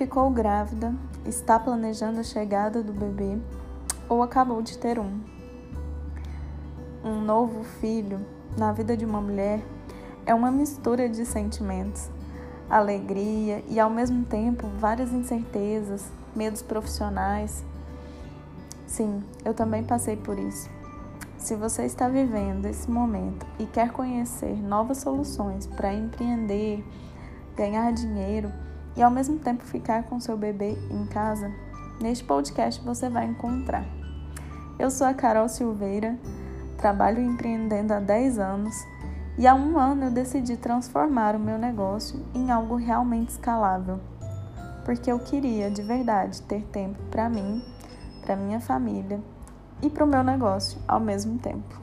ficou grávida, está planejando a chegada do bebê ou acabou de ter um. Um novo filho na vida de uma mulher é uma mistura de sentimentos, alegria e ao mesmo tempo várias incertezas, medos profissionais. Sim, eu também passei por isso. Se você está vivendo esse momento e quer conhecer novas soluções para empreender, ganhar dinheiro e ao mesmo tempo ficar com seu bebê em casa, neste podcast você vai encontrar. Eu sou a Carol Silveira, trabalho empreendendo há 10 anos e há um ano eu decidi transformar o meu negócio em algo realmente escalável, porque eu queria de verdade ter tempo para mim, para minha família e para o meu negócio ao mesmo tempo.